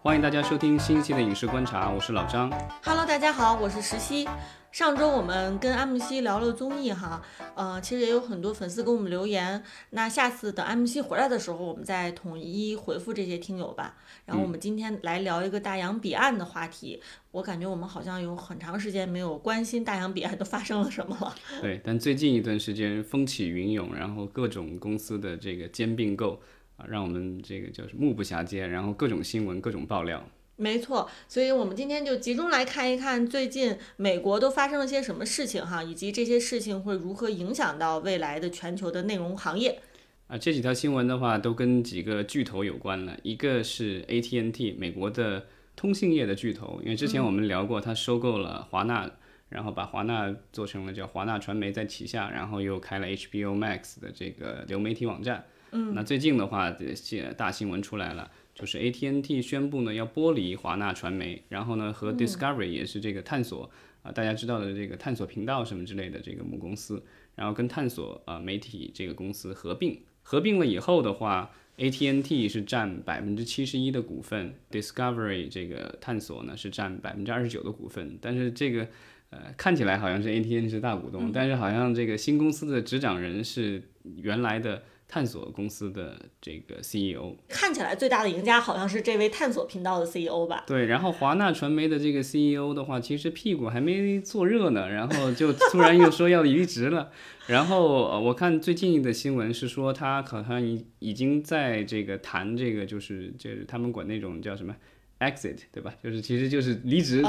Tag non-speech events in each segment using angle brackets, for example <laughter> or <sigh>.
欢迎大家收听新一期的影视观察，我是老张。Hello，大家好，我是石溪。上周我们跟安慕希聊了综艺哈，呃，其实也有很多粉丝给我们留言。那下次等安慕希回来的时候，我们再统一回复这些听友吧。然后我们今天来聊一个大洋彼岸的话题。我感觉我们好像有很长时间没有关心大洋彼岸都发生了什么了。对，但最近一段时间风起云涌，然后各种公司的这个兼并购啊，让我们这个就是目不暇接，然后各种新闻、各种爆料。没错，所以我们今天就集中来看一看最近美国都发生了些什么事情哈，以及这些事情会如何影响到未来的全球的内容行业。啊，这几条新闻的话，都跟几个巨头有关了。一个是 AT&T，美国的通信业的巨头，因为之前我们聊过，它收购了华纳，然后把华纳做成了叫华纳传媒在旗下，然后又开了 HBO Max 的这个流媒体网站。嗯，那最近的话，这些大新闻出来了。就是 AT&T 宣布呢要剥离华纳传媒，然后呢和 Discovery 也是这个探索啊、大家知道的这个探索频道什么之类的这个母公司，然后跟探索啊、媒体这个公司合并。合并了以后的话，AT&T 是占百分之七十一的股份，Discovery 这个探索呢是占百分之二十九的股份。但是这个呃看起来好像是 AT&T 是大股东，但是好像这个新公司的执掌人是原来的。探索公司的这个 CEO 看起来最大的赢家好像是这位探索频道的 CEO 吧？对，然后华纳传媒的这个 CEO 的话，其实屁股还没坐热呢，然后就突然又说要离职了。<laughs> 然后呃我看最近的新闻是说，他好像已已经在这个谈这个，就是就是他们管那种叫什么 exit，对吧？就是其实就是离职。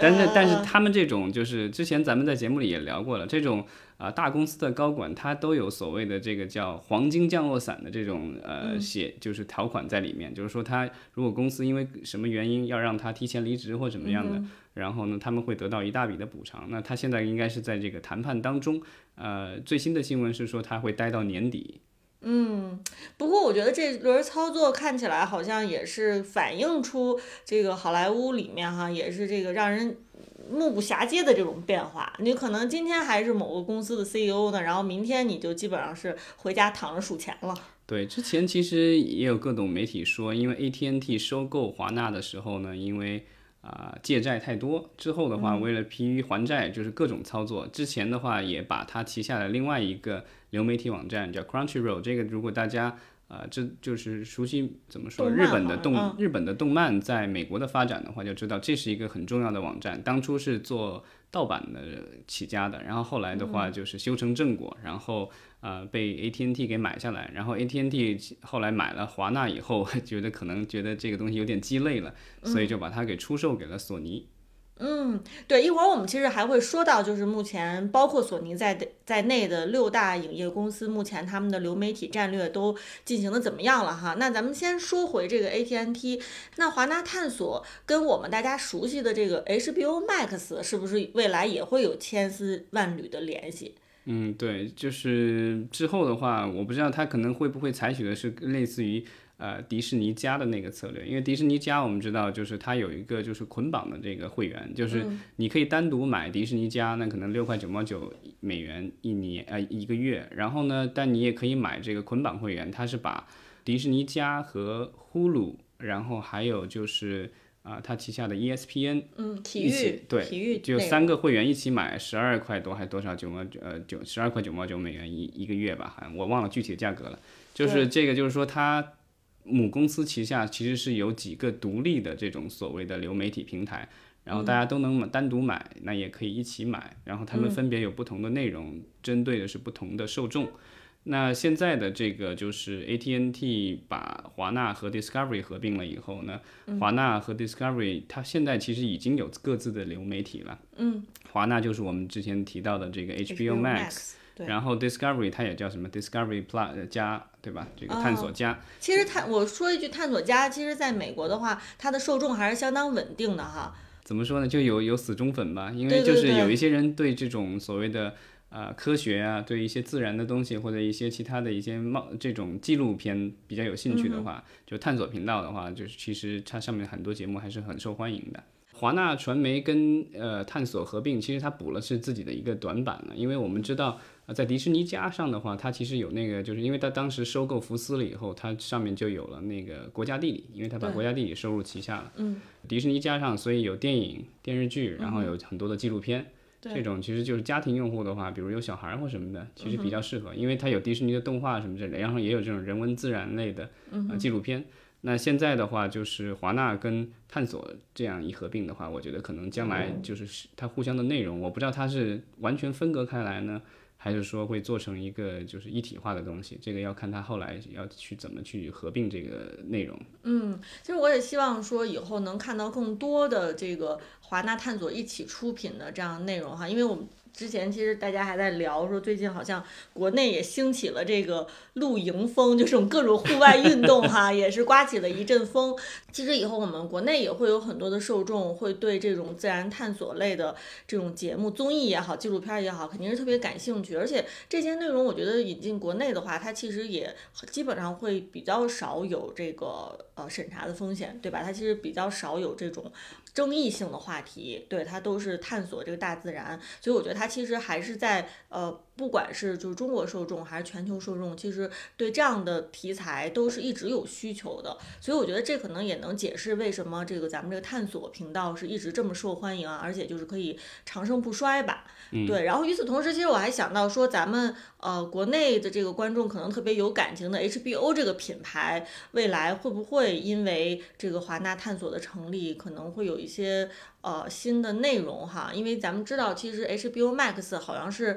但是但是呃他们这种就是之前咱们在节目里也聊过了，这种啊、大公司的高管他都有所谓的这个叫黄金降落伞的这种呃写就是条款在里面，就是说他如果公司因为什么原因要让他提前离职或怎么样的，然后呢他们会得到一大笔的补偿。那他现在应该是在这个谈判当中，呃，最新的新闻是说他会待到年底。不过我觉得这轮操作看起来好像也是反映出这个好莱坞里面哈，也是这个让人目不暇接的这种变化。你可能今天还是某个公司的 CEO 呢，然后明天你就基本上是回家躺着数钱了。对，之前其实也有各种媒体说，因为 AT&T 收购华纳的时候呢，因为啊、借债太多，之后的话为了疲于还债，就是各种操作。之前的话也把它旗下的另外一个流媒体网站叫 Crunchyroll，这个如果大家啊、这就是熟悉怎么说日本的动、嗯日本的动漫在美国的发展的话，就知道这是一个很重要的网站。当初是做盗版的起家的，然后后来的话就是修成正果，然后呃被 AT&T 给买下来，然后 AT&T 后来买了华纳以后，<laughs> 觉得可能觉得这个东西有点鸡肋了，所以就把它给出售给了索尼。嗯，嗯对，一会儿我们其实还会说到，就是目前包括索尼在在内的六大影业公司，目前他们的流媒体战略都进行的怎么样了哈？那咱们先说回这个 AT&T，那华纳探索跟我们大家熟悉的这个 HBO Max 是不是未来也会有千丝万缕的联系？嗯，对，就是之后的话，我不知道他可能会不会采取的是类似于呃迪士尼家的那个策略，因为迪士尼家我们知道就是它有一个就是捆绑的这个会员，就是你可以单独买迪士尼家，那可能六块九毛九美元一年呃一个月，然后呢，但你也可以买这个捆绑会员，它是把迪士尼家和 Hulu，然后还有就是啊、它旗下的 E ESPN 嗯，体一起育对体育就三个会员一起买十二块多还多少九毛九呃九十二块九毛九美元一一个月吧，好像我忘了具体的价格了。就是这个，就是说它母公司旗下其实是有几个独立的这种所谓的流媒体平台，然后大家都能买单独买，那也可以一起买，然后他们分别有不同的内容，针对的是不同的受众。那现在的这个就是 AT&T 把华纳和 Discovery 合并了以后呢，华纳和 Discovery 它现在其实已经有各自的流媒体了。嗯，华纳就是我们之前提到的这个 HBO Max，然后 Discovery 它也叫什么 Discovery Plus 加，对吧？这个探索家。其实探我说一句，探索家其实在美国的话，它的受众还是相当稳定的哈。怎么说呢？就有有死忠粉吧，因为就是有一些人对这种所谓的呃科学啊，对一些自然的东西或者一些其他的一些冒这种纪录片比较有兴趣的话，就探索频道的话，就是其实它上面很多节目还是很受欢迎的。华纳传媒跟呃探索合并，其实它补了是自己的一个短板了，因为我们知道。啊，在迪士尼加上的话，它其实有那个，就是因为它当时收购福斯了以后，它上面就有了那个国家地理，因为它把国家地理收入旗下了。嗯。迪士尼加上，所以有电影、电视剧，然后有很多的纪录片。这种其实就是家庭用户的话，比如有小孩或什么的，其实比较适合，因为它有迪士尼的动画什么之类，然后也有这种人文自然类的呃纪录片。那现在的话，就是华纳跟探索这样一合并的话，我觉得可能将来就是它互相的内容，我不知道它是完全分隔开来呢。还是说会做成一个就是一体化的东西，这个要看它后来要去怎么去合并这个内容。嗯，其实我也希望说以后能看到更多的这个华纳探索一起出品的这样内容哈，因为我们。之前其实大家还在聊说，最近好像国内也兴起了这个露营风，就是各种户外运动哈，<laughs> 也是刮起了一阵风。其实以后我们国内也会有很多的受众会对这种自然探索类的这种节目、综艺也好、纪录片也好，肯定是特别感兴趣。而且这些内容，我觉得引进国内的话，它其实也基本上会比较少有这个呃审查的风险，对吧？它其实比较少有这种。争议性的话题，对它都是探索这个大自然，所以我觉得它其实还是在呃。不管是就是中国受众还是全球受众，其实对这样的题材都是一直有需求的，所以我觉得这可能也能解释为什么这个咱们这个探索频道是一直这么受欢迎啊，而且就是可以长盛不衰吧。对，然后与此同时，其实我还想到说，咱们呃国内的这个观众可能特别有感情的 HBO 这个品牌，未来会不会因为这个华纳探索的成立，可能会有一些呃新的内容哈？因为咱们知道，其实 HBO Max 好像是。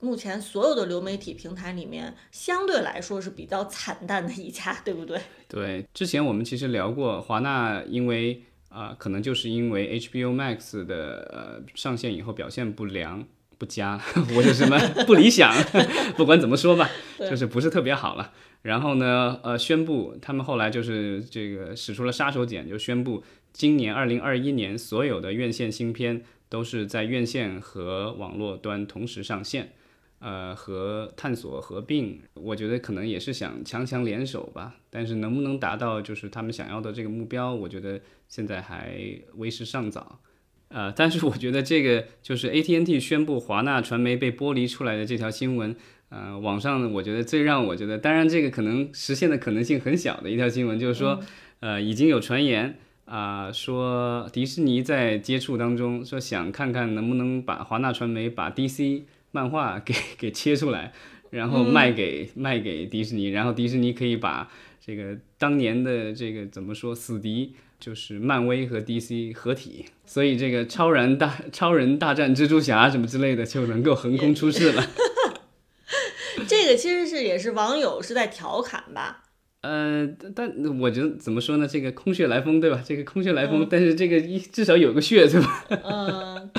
目前所有的流媒体平台里面，相对来说是比较惨淡的一家，对不对？<laughs> 对，之前我们其实聊过华纳，因为啊，可能就是因为 HBO Max 的呃上线以后表现不良、不佳，<laughs> 或者什么不理想，<laughs> 不管怎么说吧，就是不是特别好了。然后呢，呃，宣布他们后来就是这个使出了杀手锏，就宣布今年二零二一年所有的院线新片都是在院线和网络端同时上线。呃，和探索合并，我觉得可能也是想强强联手吧。但是能不能达到就是他们想要的这个目标，我觉得现在还为时尚早。呃，但是我觉得这个就是 AT&T 宣布华纳传媒被剥离出来的这条新闻，呃，网上我觉得最让我觉得，当然这个可能实现的可能性很小的一条新闻，就是说，呃，已经有传言啊，说迪士尼在接触当中，说想看看能不能把华纳传媒把 DC。漫画给给切出来，<laughs> 然后卖给卖给迪士尼，然后迪士尼可以把这个当年的这个怎么说死敌，就是漫威和 DC 合体，所以这个超人大超人大战蜘蛛侠什么之类的就能够横空出世了。<laughs> 这个其实是也是网友是在调侃吧。呃，但我觉得怎么说呢？这个空穴来风，对吧？这个空穴来风，但是这个一至少有个穴，对吧？嗯，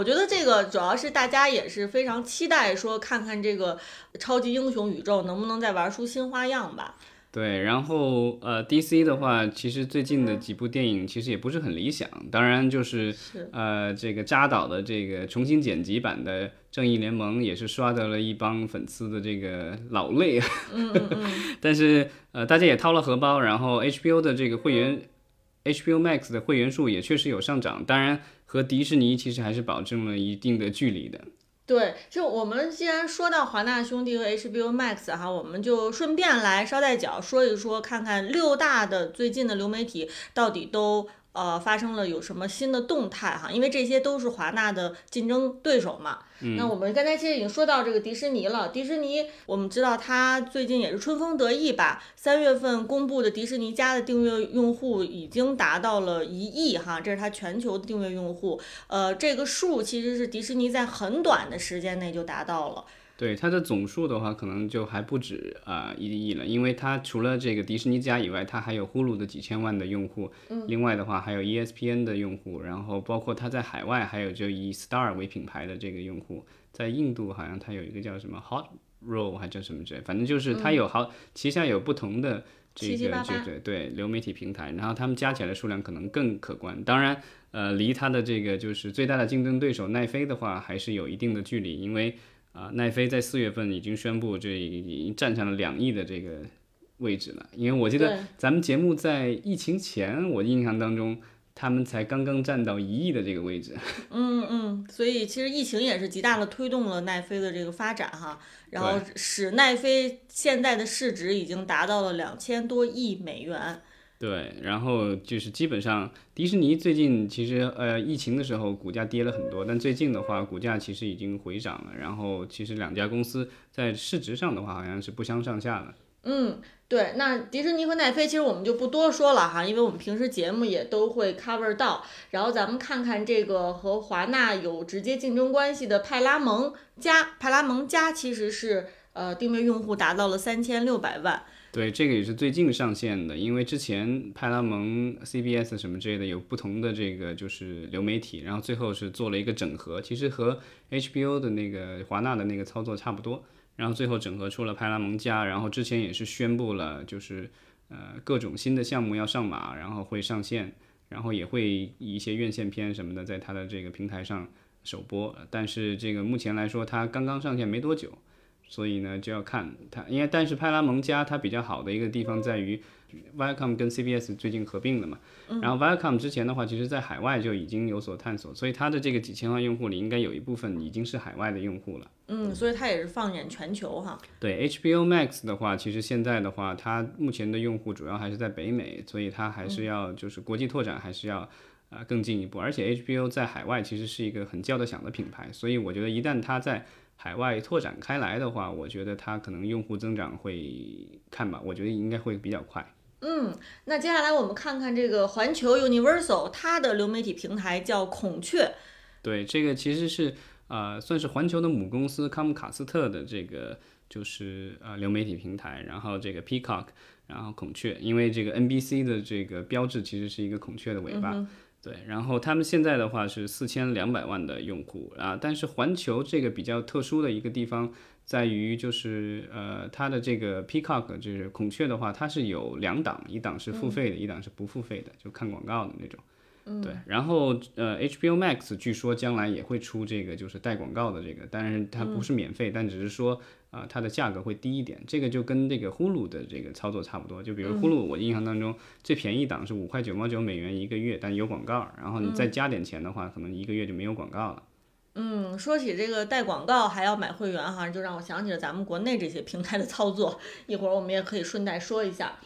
我觉得这个主要是大家也是非常期待，说看看这个超级英雄宇宙能不能再玩出新花样吧。对，然后呃，DC 的话，其实最近的几部电影其实也不是很理想。当然，就是呃，这个扎导的这个重新剪辑版的《正义联盟》也是刷得了一帮粉丝的这个老泪。嗯嗯嗯。<laughs> 但是呃，大家也掏了荷包，然后 HBO 的这个会员，HBO Max 的会员数也确实有上涨。当然，和迪士尼其实还是保证了一定的距离的。对，就我们既然说到华纳兄弟和 HBO Max 哈，我们就顺便来捎带脚说一说，看看六大的最近的流媒体到底都。呃，发生了有什么新的动态哈？因为这些都是华纳的竞争对手嘛。那我们刚才其实已经说到这个迪士尼了。迪士尼，我们知道它最近也是春风得意吧？三月份公布的迪士尼家的订阅用户已经达到了一亿哈，这是它全球的订阅用户。呃，这个数其实是迪士尼在很短的时间内就达到了。对它的总数的话，可能就还不止啊一亿了，因为它除了这个迪士尼家以外，它还有呼噜的几千万的用户，另外的话还有 ESPN 的用户，然后包括它在海外还有就以 Star 为品牌的这个用户，在印度好像它有一个叫什么 Hot Roll 还叫什么之类，反正就是它有好旗下有不同的这个这对对流媒体平台，然后他们加起来的数量可能更可观。当然，呃，离它的这个就是最大的竞争对手奈飞的话，还是有一定的距离，因为。啊，奈飞在四月份已经宣布，这已经站上了两亿的这个位置了。因为我记得咱们节目在疫情前，我印象当中，他们才刚刚站到一亿的这个位置。<laughs> 嗯嗯，所以其实疫情也是极大的推动了奈飞的这个发展哈，然后使奈飞现在的市值已经达到了两千多亿美元。对，然后就是基本上迪士尼最近其实呃疫情的时候股价跌了很多，但最近的话股价其实已经回涨了。然后其实两家公司在市值上的话好像是不相上下的。嗯，对，那迪士尼和奈飞其实我们就不多说了哈，因为我们平时节目也都会 cover 到。然后咱们看看这个和华纳有直接竞争关系的派拉蒙加，派拉蒙加其实是呃订阅用户达到了三千六百万。对，这个也是最近上线的，因为之前派拉蒙、CBS 什么之类的有不同的这个就是流媒体，然后最后是做了一个整合，其实和 HBO 的那个华纳的那个操作差不多，然后最后整合出了派拉蒙加，然后之前也是宣布了就是呃各种新的项目要上马，然后会上线，然后也会一些院线片什么的在它的这个平台上首播，但是这个目前来说它刚刚上线没多久。所以呢，就要看它，因为但是派拉蒙加它比较好的一个地方在于，Viacom 跟 CBS 最近合并了嘛，然后 Viacom 之前的话，其实在海外就已经有所探索，所以它的这个几千万用户里，应该有一部分已经是海外的用户了。嗯，所以它也是放眼全球哈。对 HBO Max 的话，其实现在的话，它目前的用户主要还是在北美，所以它还是要就是国际拓展，还是要啊更进一步。而且 HBO 在海外其实是一个很叫得响的品牌，所以我觉得一旦它在海外拓展开来的话，我觉得它可能用户增长会看吧，我觉得应该会比较快。嗯，那接下来我们看看这个环球 Universal，它的流媒体平台叫孔雀。对，这个其实是呃算是环球的母公司康姆卡斯特的这个就是呃流媒体平台，然后这个 Peacock，然后孔雀，因为这个 NBC 的这个标志其实是一个孔雀的尾巴。对，然后他们现在的话是四千两百万的用户啊，但是环球这个比较特殊的一个地方在于，就是呃，它的这个 Peacock 就是孔雀的话，它是有两档，一档是付费的，一档是不付费的，就看广告的那种。对，然后呃，HBO Max 据说将来也会出这个就是带广告的这个，但是它不是免费，但只是说啊，它的价格会低一点。这个就跟这个呼噜的这个操作差不多。就比如呼噜，我印象当中最便宜档是五块九毛九美元一个月，但有广告，然后你再加点钱的话，可能一个月就没有广告了。嗯，说起这个带广告还要买会员哈，就让我想起了咱们国内这些平台的操作。一会儿我们也可以顺带说一下。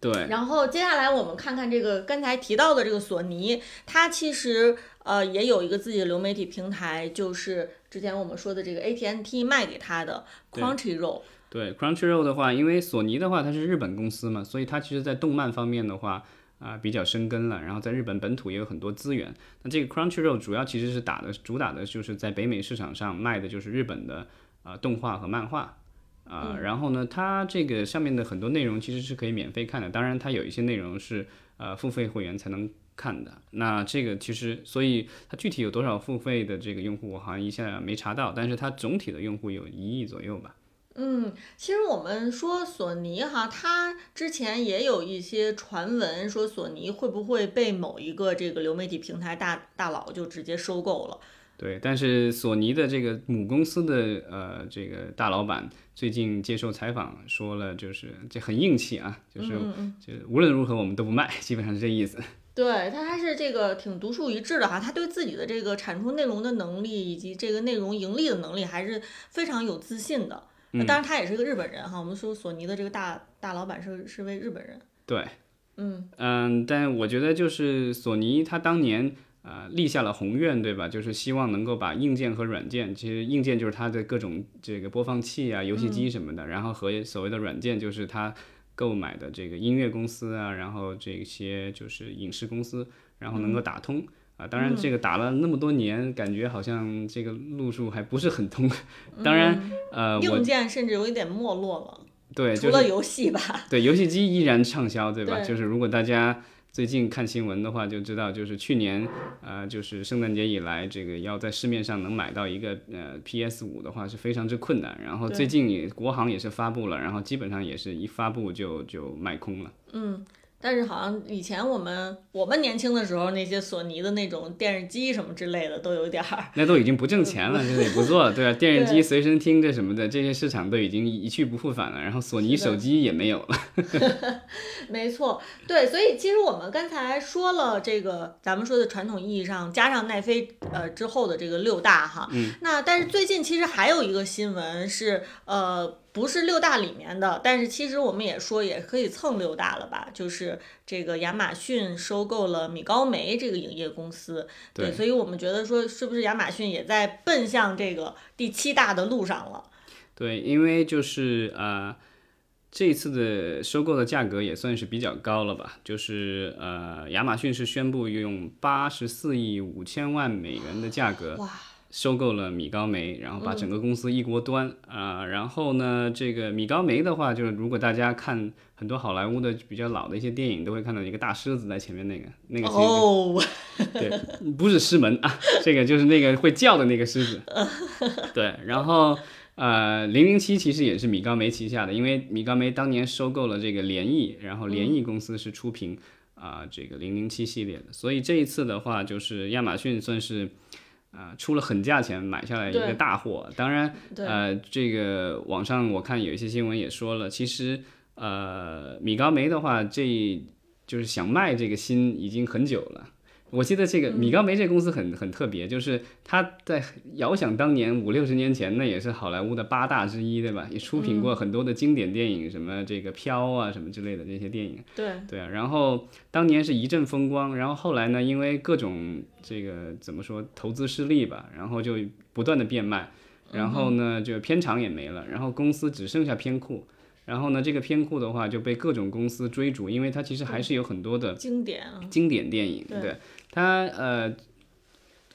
对，然后接下来我们看看这个刚才提到的这个索尼，它其实呃也有一个自己的流媒体平台，就是之前我们说的这个 AT&T 卖给它的 Crunchyroll。对 Crunchyroll 的话，因为索尼的话它是日本公司嘛，所以它其实在动漫方面的话啊比较生根了，然后在日本本土也有很多资源。那这个 Crunchyroll 主要其实是打的主打的就是在北美市场上卖的就是日本的啊动画和漫画。啊，然后呢，它这个上面的很多内容其实是可以免费看的，当然它有一些内容是呃付费会员才能看的。那这个其实，所以它具体有多少付费的这个用户，我好像一下没查到，但是它总体的用户有一亿左右吧。嗯，其实我们说索尼哈，它之前也有一些传闻说索尼会不会被某一个这个流媒体平台大大佬就直接收购了。对，但是索尼的这个母公司的呃这个大老板最近接受采访说了，就是这很硬气啊，就是就无论如何我们都不卖，基本上是这意思。<laughs> 对他还是这个挺独树一帜的哈，他对自己的这个产出内容的能力以及这个内容盈利的能力还是非常有自信的。当然他也是个日本人哈，我们说索尼的这个大大老板是是位日本人。对，嗯嗯，但我觉得就是索尼他当年。啊，立下了宏愿，对吧？就是希望能够把硬件和软件，其实硬件就是它的各种这个播放器啊、游戏机什么的，然后和所谓的软件就是它购买的这个音乐公司啊，然后这些就是影视公司，然后能够打通啊。当然，这个打了那么多年，感觉好像这个路数还不是很通。当然，呃，硬件甚至有一点没落了。对，除了游戏吧。对，游戏机依然畅销，对吧？就是如果大家。最近看新闻的话，就知道就是去年，呃，就是圣诞节以来，这个要在市面上能买到一个呃 PS 五的话是非常之困难。然后最近也国行也是发布了，然后基本上也是一发布就就卖空了。嗯，但是好像以前我们我们年轻的时候，那些索尼的那种电视机什么之类的，都有点儿。<laughs> 那都已经不挣钱了，这也不做了，对吧？电视机、<laughs> 随身听这什么的，这些市场都已经一去不复返了。然后索尼手机也没有了。<laughs> 没错，对，所以其实我们刚才说了这个，咱们说的传统意义上加上奈飞呃之后的这个六大哈。嗯。那但是最近其实还有一个新闻是呃。不是六大里面的，但是其实我们也说也可以蹭六大了吧？就是这个亚马逊收购了米高梅这个影业公司，对，所以我们觉得说是不是亚马逊也在奔向这个第七大的路上了？对，因为就是呃，这次的收购的价格也算是比较高了吧？就是呃，亚马逊是宣布用八十四亿五千万美元的价格。哇。收购了米高梅，然后把整个公司一锅端啊。然后呢，这个米高梅的话，就是如果大家看很多好莱坞的比较老的一些电影，都会看到一个大狮子在前面那个那个。哦。<laughs> 对，不是狮门啊，这个就是那个会叫的那个狮子。<laughs> 对，然后呃，零零七其实也是米高梅旗下的，因为米高梅当年收购了这个联谊，然后联谊公司是出品啊这个零零七系列的，所以这一次的话，就是亚马逊算是。啊，出了狠价钱买下来一个大货，当然，呃，这个网上我看有一些新闻也说了，其实，呃，米高梅的话，这就是想卖这个心已经很久了。我记得这个米高梅这公司很很特别，就是他在遥想当年五六十年前，那也是好莱坞的八大之一，对吧？也出品过很多的经典电影，什么这个飘啊什么之类的这些电影。对对啊，然后当年是一阵风光，然后后来呢，因为各种这个怎么说投资失利吧，然后就不断的变卖，然后呢就片场也没了，然后公司只剩下片库。然后呢，这个片库的话就被各种公司追逐，因为它其实还是有很多的经典经典电影。对它呃，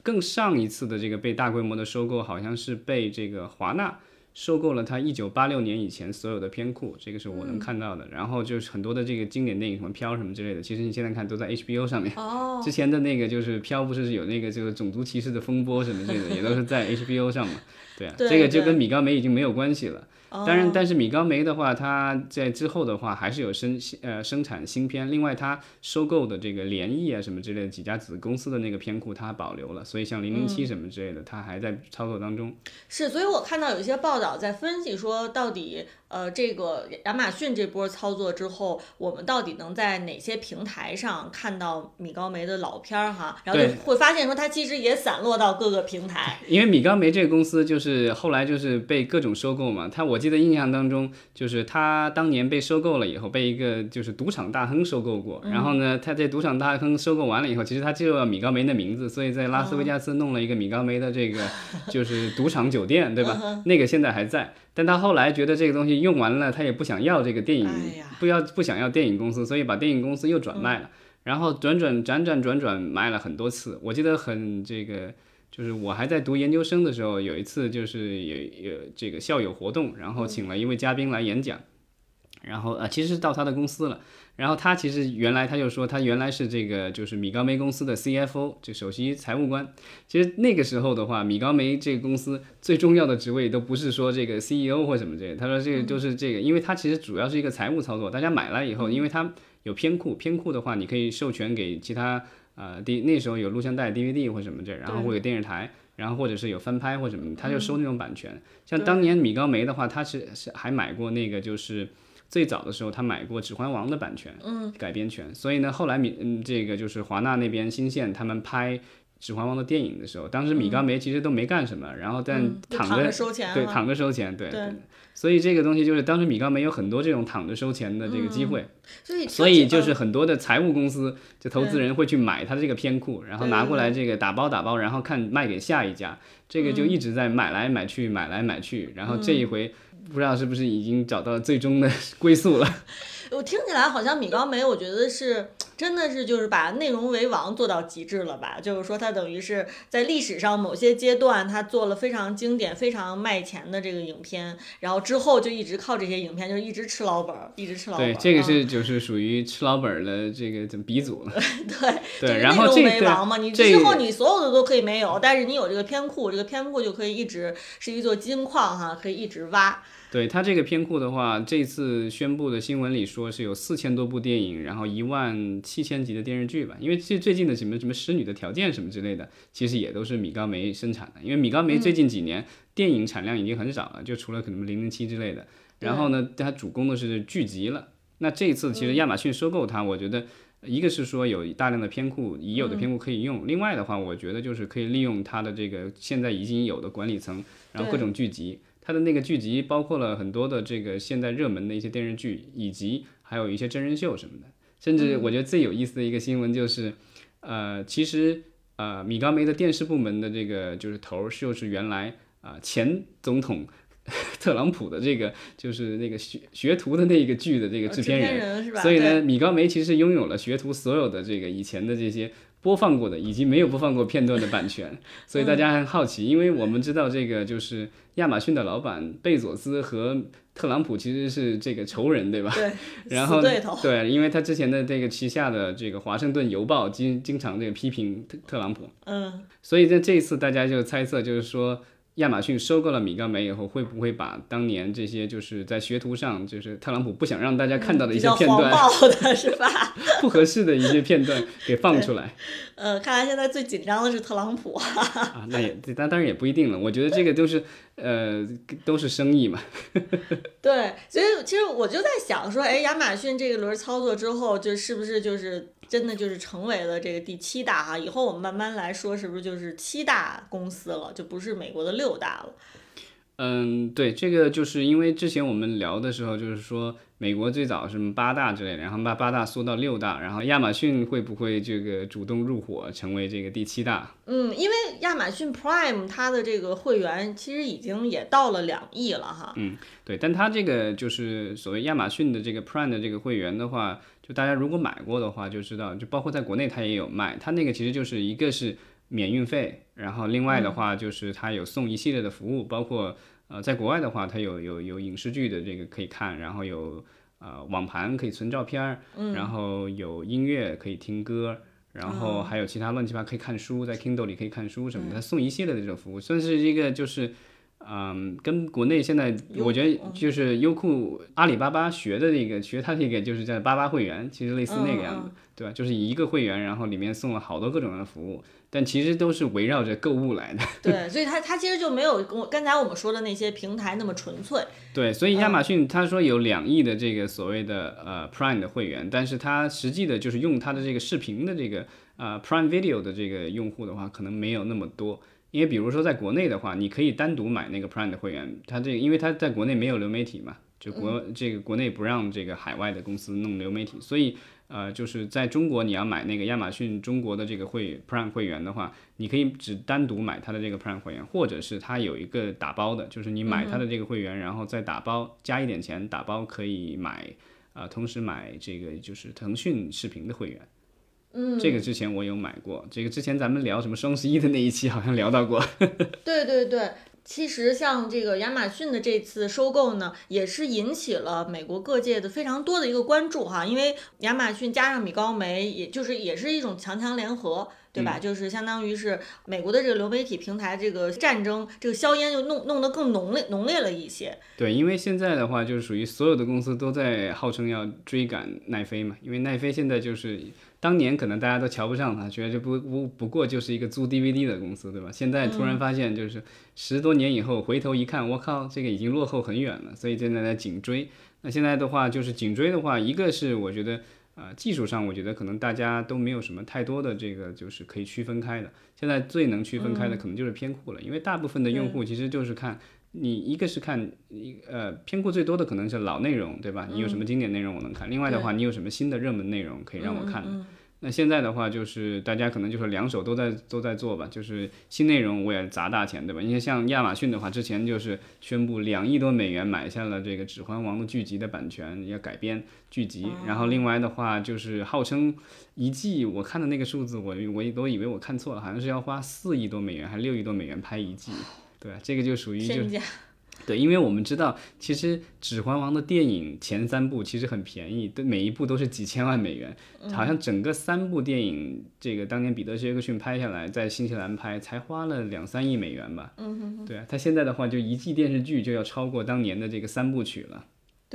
更上一次的这个被大规模的收购，好像是被这个华纳收购了它一九八六年以前所有的片库，这个是我能看到的。然后就是很多的这个经典电影，什么飘什么之类的，其实你现在看都在 HBO 上面。哦。<laughs> 之前的那个就是飘，不是有那个就是种族歧视的风波什么之类的，也都是在 HBO 上嘛。对啊，<laughs> 这个就跟米高梅已经没有关系了。当然，但是米高梅的话，它在之后的话还是有生呃生产新片。另外，它收购的这个联谊啊什么之类的几家子公司的那个片库，它保留了。所以像零零七什么之类的，它还在操作当中。是，所以我看到有一些报道在分析说，到底。呃，这个亚马逊这波操作之后，我们到底能在哪些平台上看到米高梅的老片儿哈？然后就会发现说，它其实也散落到各个平台。因为米高梅这个公司就是后来就是被各种收购嘛。它我记得印象当中，就是他当年被收购了以后，被一个就是赌场大亨收购过。然后呢，他在赌场大亨收购完了以后，其实他就要米高梅的名字，所以在拉斯维加斯弄了一个米高梅的这个就是赌场酒店，对吧？那个现在还在。但他后来觉得这个东西用完了，他也不想要这个电影，不要不想要电影公司，所以把电影公司又转卖了，然后转转辗转转转卖了很多次。我记得很这个，就是我还在读研究生的时候，有一次就是有有这个校友活动，然后请了一位嘉宾来演讲，然后啊其实是到他的公司了。然后他其实原来他就说他原来是这个就是米高梅公司的 CFO，就首席财务官。其实那个时候的话，米高梅这个公司最重要的职位都不是说这个 CEO 或什么这个。他说这个就是这个，因为他其实主要是一个财务操作。大家买了以后，因为他有偏库，偏库的话你可以授权给其他呃 D 那时候有录像带 DVD 或什么这，然后会有电视台，然后或者是有翻拍或什么，他就收那种版权。像当年米高梅的话，他是是还买过那个就是。最早的时候，他买过《指环王》的版权，嗯，改编权。所以呢，后来米，嗯，这个就是华纳那边新线他们拍《指环王》的电影的时候，当时米高梅其实都没干什么，然后但躺着收钱，对，躺着收钱，对。对。所以这个东西就是当时米高梅有很多这种躺着收钱的这个机会，所以所以就是很多的财务公司就投资人会去买他的这个片库，然后拿过来这个打包打包，然后看卖给下一家，这个就一直在买来买去，买来买去，然后这一回。不知道是不是已经找到最终的 <laughs> 归宿了？我听起来好像米高梅，我觉得是真的是就是把内容为王做到极致了吧？就是说，它等于是在历史上某些阶段，它做了非常经典、非常卖钱的这个影片，然后之后就一直靠这些影片，就是一直吃老本儿，一直吃老本儿。对，这个啊是就是属于吃老本儿的这个怎么鼻祖了。<laughs> <laughs> 对对就是内容然后这为王嘛，你这之后你所有的都可以没有，但是你有这个片库，这个片库就可以一直是一座金矿哈，可以一直挖。对它这个片库的话，这次宣布的新闻里说是有四千多部电影，然后一万七千集的电视剧吧。因为最最近的什么什么《使女的条件》什么之类的，其实也都是米高梅生产的。因为米高梅最近几年、电影产量已经很少了，就除了可能《零零七》之类的。然后呢，它主攻的是剧集了。那这一次其实亚马逊收购它，我觉得一个是说有大量的片库，已有的片库可以用；另外的话，我觉得就是可以利用它的这个现在已经有的管理层，然后各种剧集。它的那个剧集包括了很多的这个现在热门的一些电视剧，以及还有一些真人秀什么的。甚至我觉得最有意思的一个新闻就是，呃，其实呃米高梅的电视部门的这个就是头儿就是原来啊、前总统特朗普的这个就是那个学学徒的那个剧的这个呃制片人。人是吧？所以呢，米高梅其实拥有了学徒所有的这个以前的这些播放过的以及没有播放过片段的版权，所以大家很好奇，因为我们知道这个就是亚马逊的老板贝佐斯和特朗普其实是这个仇人，对吧？对，<laughs> 然后对头。对，因为他之前的这个旗下的这个《华盛顿邮报》经经常这个批评特特朗普，嗯，所以在这一次大家就猜测，就是说亚马逊收购了米高梅以后，会不会把当年这些就是在学徒上，就是特朗普不想让大家看到的一些片段，是吧？<laughs> 不合适的一些片段给放出来呃，看来现在最紧张的是特朗普。<laughs> 啊？那也但当然也不一定了。我觉得这个都是呃都是生意嘛。<laughs> 对，所以其实我就在想说，哎，亚马逊这一轮操作之后，就是不是就是真的就是成为了这个第七大哈？以后我们慢慢来说，是不是就是七大公司了，就不是美国的六大了？嗯，对，这个就是因为之前我们聊的时候，就是说美国最早是什么八大之类的，然后把八大缩到六大，然后亚马逊会不会这个主动入伙成为这个第七大？嗯，因为亚马逊 Prime 它的这个会员其实已经也到了两亿了哈。嗯对，但它这个就是所谓亚马逊的这个 Prime 的这个会员的话，就大家如果买过的话就知道，就包括在国内它也有卖，它那个其实就是一个是免运费，然后另外的话就是它有送一系列的服务，包括呃在国外的话它有有有影视剧的这个可以看，然后有呃网盘可以存照片儿，然后有音乐可以听歌。然后还有其他乱七八可以看书，在 Kindle 里可以看书什么的，它送一系列的这种服务，算是一个就是，嗯，跟国内现在我觉得就是优酷、阿里巴巴学的那个学它那个就是叫八八会员，其实类似那个样子，对吧？就是一个会员，然后里面送了好多各种的服务，但其实都是围绕着购物来的。对，所以它它其实就没有跟我刚才我们说的那些平台那么纯粹。对，所以亚马逊他说有两亿的这个所谓的呃 Prime 的会员，但是它实际的就是用它的这个视频的这个呃 Prime Video 的这个用户的话，可能没有那么多。因为比如说在国内的话，你可以单独买那个 Prime 的会员，它这个因为它在国内没有流媒体嘛，就国、这个国内不让这个海外的公司弄流媒体，所以呃就是在中国你要买那个亚马逊中国的这个会 Prime 会员的话，你可以只单独买它的这个 Prime 会员，或者是它有一个打包的，就是你买它的这个会员，然后再打包加一点钱，打包可以买，呃，同时买这个就是腾讯视频的会员。嗯，这个之前我有买过，这个之前咱们聊什么双十一的那一期好像聊到过。<laughs> 对对对，其实像这个亚马逊的这次收购呢，也是引起了美国各界的非常多的一个关注哈，因为亚马逊加上米高梅，也就是也是一种强强联合。对吧？就是相当于是美国的这个流媒体平台这个战争，这个硝烟就弄弄得更浓烈浓烈了一些。对，因为现在的话，就是属于所有的公司都在号称要追赶奈飞嘛，因为奈飞现在就是当年可能大家都瞧不上它，觉得这不不不过就是一个租 DVD 的公司，对吧？现在突然发现，就是十多年以后回头一看，我靠，这个已经落后很远了，所以现在在紧追。那现在的话，就是紧追的话，一个是我觉得。呃，技术上我觉得可能大家都没有什么太多的这个就是可以区分开的。现在最能区分开的可能就是偏库了，因为大部分的用户其实就是看你一个是看一呃偏库最多的可能是老内容，对吧？你有什么经典内容我能看，另外的话你有什么新的热门内容可以让我看。那现在的话，就是大家可能就是两手都在都在做吧，就是新内容我也砸大钱，对吧？因为像亚马逊的话，之前就是宣布两亿多美元买下了这个《指环王》的剧集的版权，要改编剧集。然后另外的话，就是号称一季，我看的那个数字，我我都以为我看错了，好像是要花四亿多美元，还六亿多美元拍一季。对，这个就属于就。对，因为我们知道，其实《指环王》的电影前三部其实很便宜，对每一部都是几千万美元，<laughs> 好像整个三部电影，这个当年彼得·杰克逊拍下来，在新西兰拍才花了两三亿美元吧。嗯哼。对啊，他现在的话，就一季电视剧就要超过当年的这个三部曲了。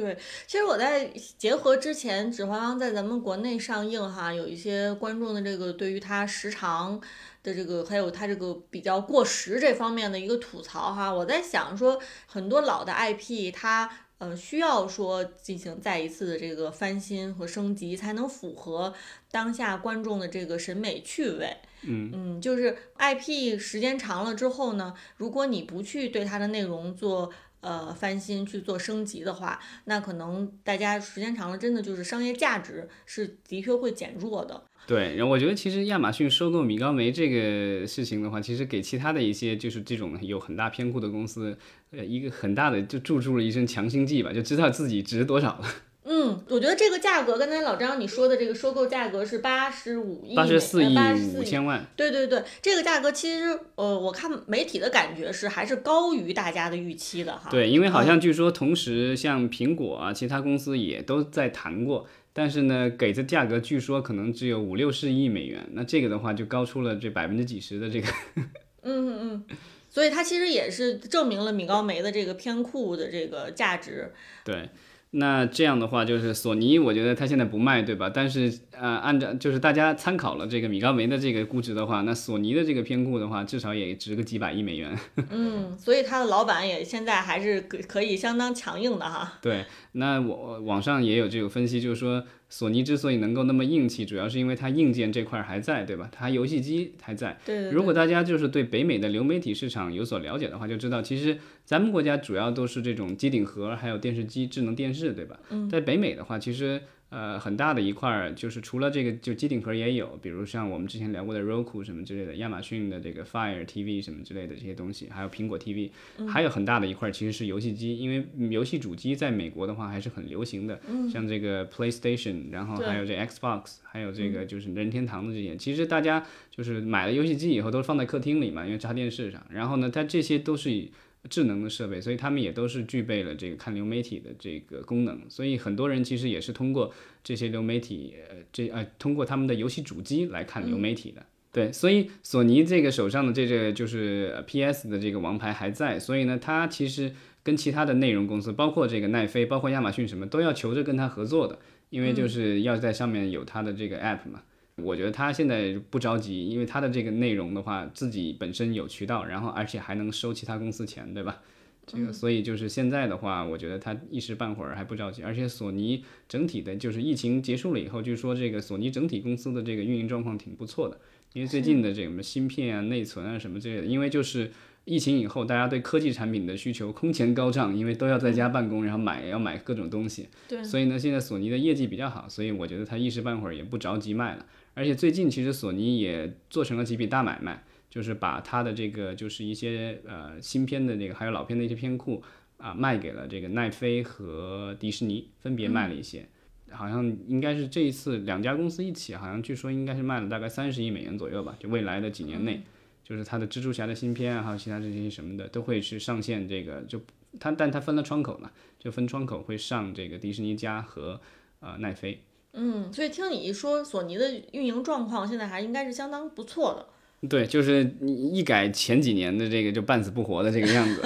对，其实我在结合之前《指环王》在咱们国内上映哈，有一些观众的这个对于它时长。的这个还有它这个比较过时这方面的一个吐槽哈，我在想说很多老的 IP 它呃需要说进行再一次的这个翻新和升级，才能符合当下观众的这个审美趣味。嗯嗯，就是 IP 时间长了之后呢，如果你不去对它的内容做呃翻新去做升级的话，那可能大家时间长了真的就是商业价值是的确会减弱的。对，然后我觉得其实亚马逊收购米高梅这个事情的话，其实给其他的一些就是这种有很大偏股的公司，呃，一个很大的就注入了一针强心剂吧，就知道自己值多少了。嗯，我觉得这个价格，刚才老张你说的这个收购价格是八十五亿，八十四亿五千万。对对对，这个价格其实呃，我看媒体的感觉是还是高于大家的预期的哈。对，因为好像据说同时像苹果啊，其他公司也都在谈过。但是呢，给的价格据说可能只有五六十亿美元，那这个的话就高出了这百分之几十的这个。<laughs> 嗯嗯嗯，所以它其实也是证明了米高梅的这个偏库的这个价值。对。那这样的话，就是索尼，我觉得它现在不卖，对吧？但是，呃，按照就是大家参考了这个米高梅的这个估值的话，那索尼的这个偏估的话，至少也值个几百亿美元。<laughs> 嗯，所以他的老板也现在还是可可以相当强硬的哈。对，那我网上也有这个分析，就是说。索尼之所以能够那么硬气，主要是因为它硬件这块还在，对吧？它游戏机还在。对。如果大家就是对北美的流媒体市场有所了解的话，就知道其实咱们国家主要都是这种机顶盒，还有电视机、智能电视，对吧？嗯。在北美的话，其实。呃，很大的一块儿就是除了这个，就机顶盒也有，比如像我们之前聊过的 Roku 什么之类的，亚马逊的这个 Fire TV 什么之类的这些东西，还有苹果 TV，还有很大的一块儿其实是游戏机，因为游戏主机在美国的话还是很流行的，像这个 PlayStation，然后还有这 Xbox，还有这个就是任天堂的这些，其实大家就是买了游戏机以后都是放在客厅里嘛，因为插电视上，然后呢，它这些都是以。智能的设备，所以他们也都是具备了这个看流媒体的这个功能，所以很多人其实也是通过这些流媒体，呃，这呃，通过他们的游戏主机来看流媒体的。对，所以索尼这个手上的这个就是 PS 的这个王牌还在，所以呢，它其实跟其他的内容公司，包括这个奈飞，包括亚马逊什么，都要求着跟他合作的，因为就是要在上面有它的这个 app 嘛。我觉得他现在不着急，因为他的这个内容的话，自己本身有渠道，然后而且还能收其他公司钱，对吧？这个所以就是现在的话，我觉得他一时半会儿还不着急。而且索尼整体的，就是疫情结束了以后，据说这个索尼整体公司的这个运营状况挺不错的，因为最近的这个芯片啊、内存啊什么之类的，因为就是疫情以后，大家对科技产品的需求空前高涨，因为都要在家办公，然后买要买各种东西，对，所以呢，现在索尼的业绩比较好，所以我觉得他一时半会儿也不着急卖了。而且最近其实索尼也做成了几笔大买卖，就是把它的这个就是一些呃新片的那个还有老片的一些片库啊卖给了这个奈飞和迪士尼，分别卖了一些，好像应该是这一次两家公司一起，好像据说应该是卖了大概三十亿美元左右吧。就未来的几年内，就是它的蜘蛛侠的新片啊，还有其他这些什么的都会去上线这个就它，但它分了窗口嘛，就分窗口会上这个迪士尼家和呃奈飞。嗯，所以听你一说，索尼的运营状况现在还应该是相当不错的。<laughs> 对，就是你一改前几年的这个就半死不活的这个样子。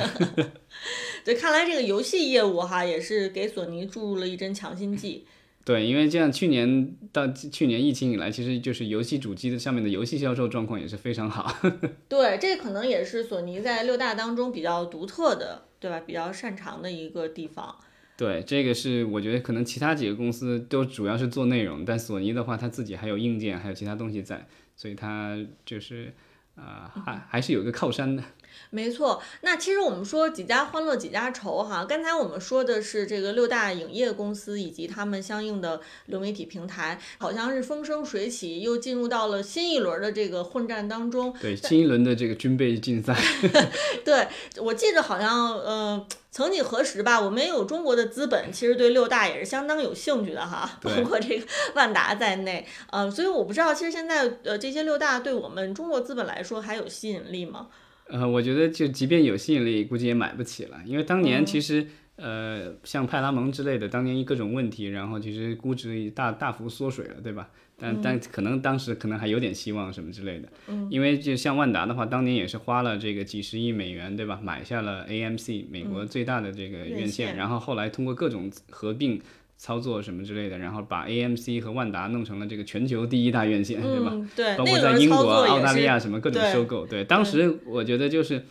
<laughs> 对，看来这个游戏业务哈也是给索尼注入了一针强心剂。<laughs> 对，因为这样去年到去年疫情以来，其实就是游戏主机的上面的游戏销售状况也是非常好。对，这可能也是索尼在六大当中比较独特的，对吧？比较擅长的一个地方。对，这个是我觉得可能其他几个公司都主要是做内容，但索尼的话，它自己还有硬件，还有其他东西在，所以它就是啊，还还是有一个靠山的。没错，那其实我们说几家欢乐几家愁哈。刚才我们说的是这个六大影业公司以及他们相应的流媒体平台，好像是风生水起，又进入到了新一轮的这个混战当中。对，新一轮的这个军备竞赛。<laughs> <laughs> 对，我记得好像呃，曾几何时吧，我们也有中国的资本，其实对六大也是相当有兴趣的哈，包括这个万达在内。呃，所以我不知道，其实现在呃这些六大对我们中国资本来说还有吸引力吗？呃，我觉得就即便有吸引力，估计也买不起了，因为当年其实呃，像派拉蒙之类的，当年因各种问题，然后其实估值大大幅缩水了，对吧？但但可能当时可能还有点希望什么之类的，因为就像万达的话，当年也是花了这个几十亿美元，对吧？买下了 AMC 美国最大的这个院线，然后后来通过各种合并。操作什么之类的，然后把 AMC 和万达弄成了这个全球第一大院线，对吧？对，包括在英国、澳大利亚什么各种收购。对，当时我觉得就是，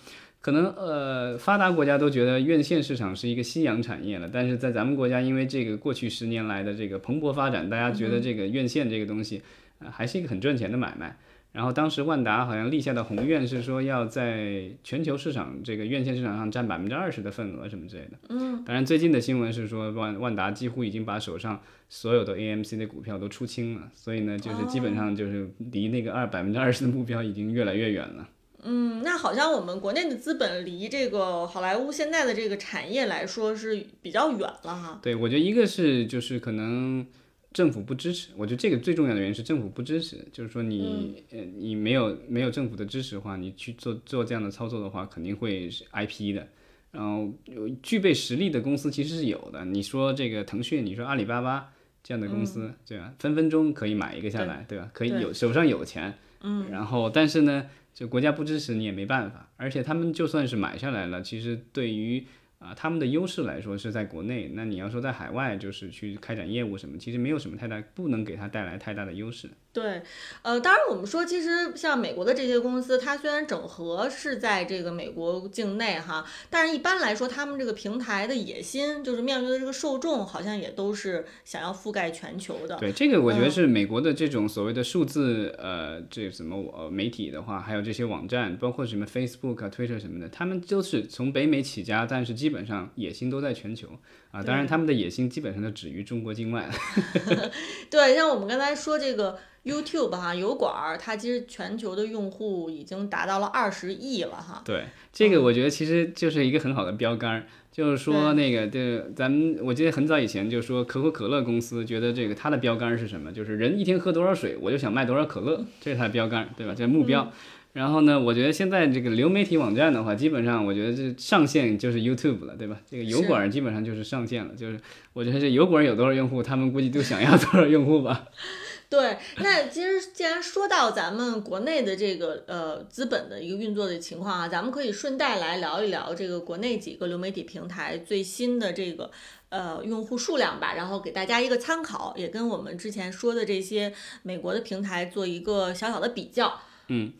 可能呃发达国家都觉得院线市场是一个夕阳产业了，但是在咱们国家，因为这个过去十年来的这个蓬勃发展，大家觉得这个院线这个东西，呃，还是一个很赚钱的买卖。然后当时万达好像立下的宏愿是说要在全球市场这个院线市场上占百分之二十的份额什么之类的。嗯。当然最近的新闻是说万万达几乎已经把手上所有的 AMC 的股票都出清了，所以呢就是基本上就是离那个二百分之二十的目标已经越来越远了。嗯，那好像我们国内的资本离这个好莱坞现在的这个产业来说是比较远了哈。对，我觉得一个是就是可能。政府不支持，我觉得这个最重要的原因是政府不支持。就是说你，呃，你没有没有政府的支持的话，你去做做这样的操作的话，肯定会是 IP 的。然后有具备实力的公司其实是有的。你说这个腾讯，你说阿里巴巴这样的公司，对吧？分分钟可以买一个下来，对吧？可以有手上有钱。嗯。然后，但是呢，就国家不支持你也没办法。而且他们就算是买下来了，其实对于啊，他们的优势来说是在国内，那你要说在海外，就是去开展业务什么，其实没有什么太大，不能给他带来太大的优势。对，呃，当然我们说，其实像美国的这些公司，它虽然整合是在这个美国境内哈，但是一般来说，他们这个平台的野心，就是面对的这个受众，好像也都是想要覆盖全球的。对，这个我觉得是美国的这种所谓的数字，呃，这什么呃媒体的话，还有这些网站，包括什么 Facebook 啊、Twitter 什么的，他们就是从北美起家，但是基本上野心都在全球。啊，当然他们的野心基本上都止于中国境外。<laughs> <laughs> 对，像我们刚才说这个 YouTube 哈，油管儿，它其实全球的用户已经达到了二十亿了哈。对，这个我觉得其实就是一个很好的标杆，就是说那个，对，咱们我记得很早以前就说可口可乐公司觉得这个它的标杆是什么？就是人一天喝多少水，我就想卖多少可乐，这是它的标杆，对吧？这目标。然后呢，我觉得现在这个流媒体网站的话，基本上我觉得这上线就是 YouTube 了，对吧？这个油管基本上就是上线了，就是我觉得这油管有多少用户，他们估计都想要多少用户吧。<laughs> 对，那其实既然说到咱们国内的这个呃资本的一个运作的情况啊，咱们可以顺带来聊一聊这个国内几个流媒体平台最新的这个呃用户数量吧，然后给大家一个参考，也跟我们之前说的这些美国的平台做一个小小的比较。嗯。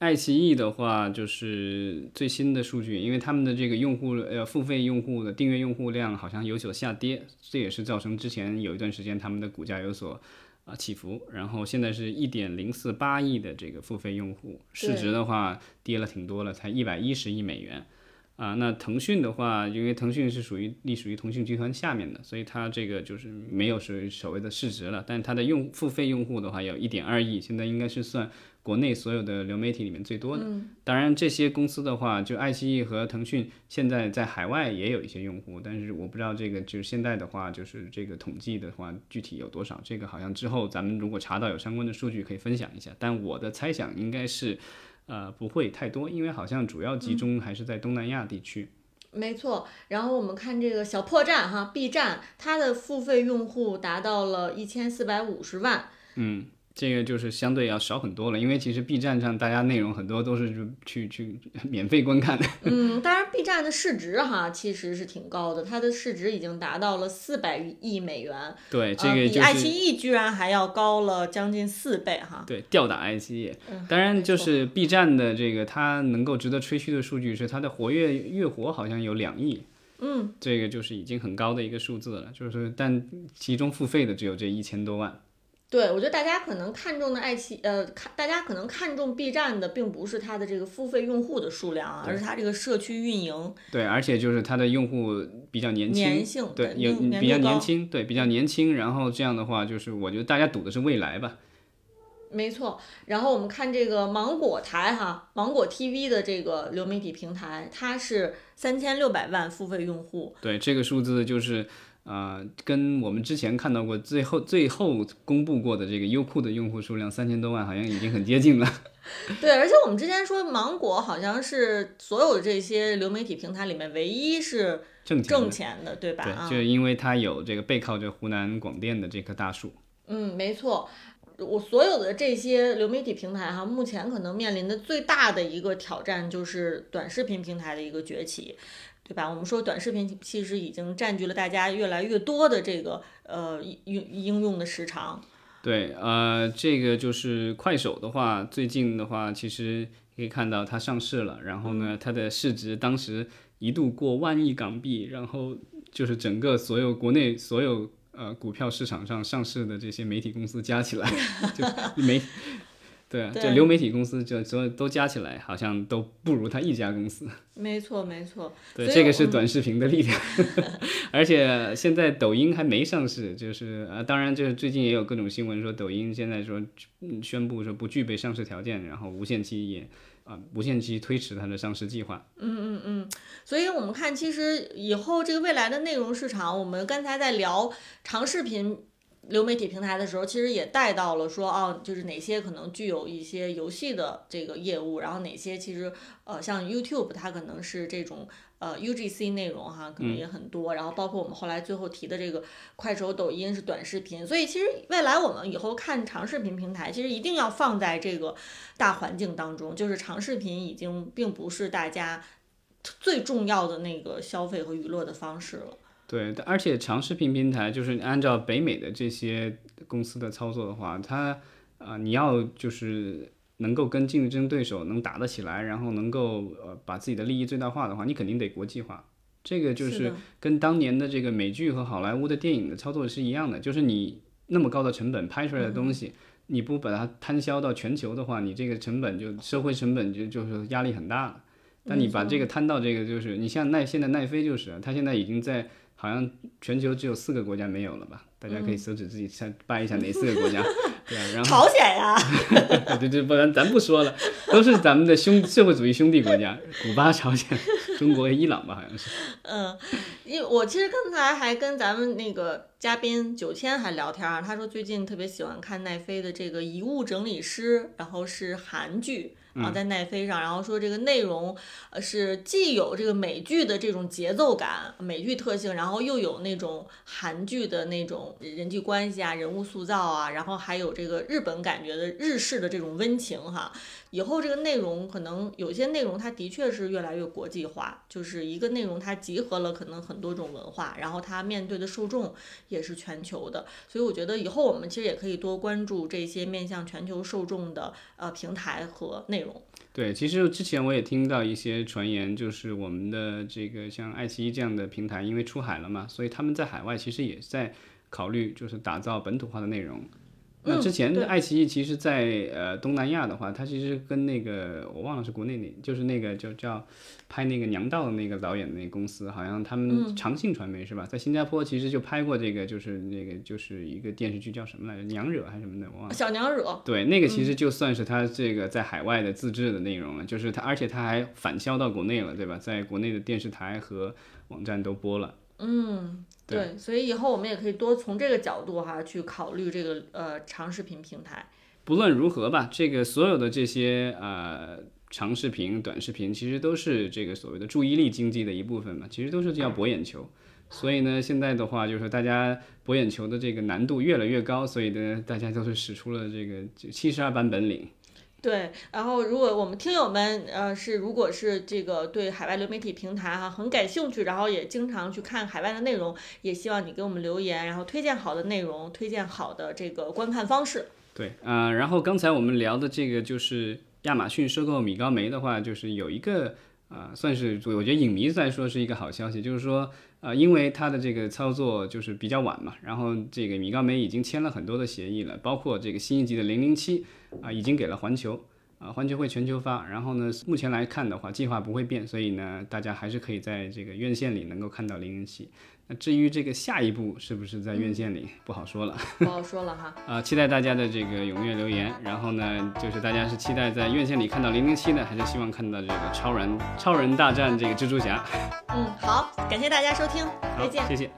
爱奇艺的话，就是最新的数据，因为他们的这个用户呃付费用户的订阅用户量好像有所下跌，这也是造成之前有一段时间他们的股价有所啊起伏。然后现在是一点零四八亿的这个付费用户，市值的话跌了挺多了，才一百一十亿美元啊。那腾讯的话，因为腾讯是属于隶属于腾讯集团下面的，所以它这个就是没有属于所谓的市值了。但它的用付费用户的话有一点二亿，现在应该是算。国内所有的流媒体里面最多的，当然这些公司的话，就爱奇艺和腾讯现在在海外也有一些用户，但是我不知道这个就是现在的话，就是这个统计的话具体有多少，这个好像之后咱们如果查到有相关的数据可以分享一下，但我的猜想应该是，呃不会太多，因为好像主要集中还是在东南亚地区。没错，然后我们看这个小破站哈，B 站它的付费用户达到了一千四百五十万。嗯。这个就是相对要少很多了，因为其实 B 站上大家内容很多都是去去免费观看的。<laughs> 嗯，当然 B 站的市值哈其实是挺高的，它的市值已经达到了四百亿美元。对，这个比爱奇艺居然还要高了将近四倍哈。对，吊打爱奇艺。当然，就是 B 站的这个它能够值得吹嘘的数据是它的活跃月活好像有两亿。嗯，这个就是已经很高的一个数字了，就是但其中付费的只有这一千多万。对，我觉得大家可能看重的爱奇呃，看大家可能看重 B 站的，并不是它的这个付费用户的数量啊，而是它这个社区运营。对，而且就是它的用户比较年轻，对，有比较年轻，对，比较年轻。然后这样的话，就是我觉得大家赌的是未来吧。没错。然后我们看这个芒果台哈，芒果 TV 的这个流媒体平台，它是三千六百万付费用户。对，这个数字就是。啊，跟我们之前看到过最后最后公布过的这个优酷的用户数量三千多万，好像已经很接近了。<laughs> 对，而且我们之前说芒果好像是所有这些流媒体平台里面唯一是挣挣钱的，对吧？对，就是因为它有这个背靠着湖南广电的这棵大树。嗯，没错。我所有的这些流媒体平台哈，目前可能面临的最大的一个挑战就是短视频平台的一个崛起。对吧？我们说短视频其实已经占据了大家越来越多的这个呃应应用的时长。对，呃，这个就是快手的话，最近的话，其实可以看到它上市了，然后呢，它的市值当时一度过万亿港币，然后就是整个所有国内所有呃股票市场上上市的这些媒体公司加起来，<laughs> 就没。对啊，就流媒体公司就所有都加起来，好像都不如他一家公司。<laughs> 没错，没错。对，这个是短视频的力量。<laughs> 而且现在抖音还没上市，就是呃，当然就是最近也有各种新闻说抖音现在说宣布说不具备上市条件，然后无限期也啊无限期推迟它的上市计划。嗯嗯嗯。所以我们看，其实以后这个未来的内容市场，我们刚才在聊长视频。流媒体平台的时候，其实也带到了说，哦，就是哪些可能具有一些游戏的这个业务，然后哪些其实，呃，像 YouTube 它可能是这种呃 UGC 内容哈，可能也很多，然后包括我们后来最后提的这个快手、抖音是短视频，所以其实未来我们以后看长视频平台，其实一定要放在这个大环境当中，就是长视频已经并不是大家最重要的那个消费和娱乐的方式了。对，而且长视频平台就是按照北美的这些公司的操作的话，它啊，你要就是能够跟竞争对手能打得起来，然后能够呃把自己的利益最大化的话，你肯定得国际化。这个就是跟当年的这个美剧和好莱坞的电影的操作是一样的，就是你那么高的成本拍出来的东西，你不把它摊销到全球的话，你这个成本就社会成本就就是压力很大了。但你把这个摊到这个，就是你像奈现在奈飞就是，它现在已经在。好像全球只有四个国家没有了吧？大家可以手指自己猜掰一下哪四个国家，<laughs> 对啊，然后朝鲜呀，<laughs> 对对，不然咱不说了，都是咱们的兄社会主义兄弟国家，<laughs> 古巴、朝鲜、中国、伊朗吧，好像是。嗯，因为我其实刚才还跟咱们那个嘉宾九千还聊天啊，他说最近特别喜欢看奈飞的这个《遗物整理师》，然后是韩剧。然后在奈飞上，然后说这个内容，呃，是既有这个美剧的这种节奏感、美剧特性，然后又有那种韩剧的那种人际关系啊、人物塑造啊，然后还有这个日本感觉的日式的这种温情哈。以后这个内容可能有些内容它的确是越来越国际化，就是一个内容它集合了可能很多种文化，然后它面对的受众也是全球的，所以我觉得以后我们其实也可以多关注这些面向全球受众的呃平台和内对，其实之前我也听到一些传言，就是我们的这个像爱奇艺这样的平台，因为出海了嘛，所以他们在海外其实也在考虑就是打造本土化的内容。那之前的爱奇艺其实，在呃东南亚的话，它其实跟那个我忘了是国内那，就是那个就叫拍那个娘道的那个导演的那个公司，好像他们长信传媒是吧？在新加坡其实就拍过这个，就是那个就是一个电视剧叫什么来着？娘惹还是什么的？我忘了。小娘惹。对，那个其实就算是他这个在海外的自制的内容了，就是他，而且他还返销到国内了，对吧？在国内的电视台和网站都播了。嗯。对，所以以后我们也可以多从这个角度哈去考虑这个呃长视频平台。不论如何吧，这个所有的这些呃长视频、短视频，其实都是这个所谓的注意力经济的一部分嘛，其实都是要博眼球。所以呢，现在的话就是大家博眼球的这个难度越来越高，所以呢，大家都是使出了这个七十二般本领。对，然后如果我们听友们，呃，是如果是这个对海外流媒体平台哈很感兴趣，然后也经常去看海外的内容，也希望你给我们留言，然后推荐好的内容，推荐好的这个观看方式。对，嗯，然后刚才我们聊的这个就是亚马逊收购米高梅的话，就是有一个啊、算是我觉得影迷来说是一个好消息，就是说，呃，因为它的这个操作就是比较晚嘛，然后这个米高梅已经签了很多的协议了，包括这个新一集的零零七啊，已经给了环球。啊，环球会全球发，然后呢，目前来看的话，计划不会变，所以呢，大家还是可以在这个院线里能够看到零零七。那至于这个下一步是不是在院线里，不好说了。<laughs> 不好说了哈。啊，期待大家的这个踊跃留言。然后呢，就是大家是期待在院线里看到零零七呢，还是希望看到这个超人超人大战这个蜘蛛侠？<laughs> 嗯，好，感谢大家收听，再，见。谢谢。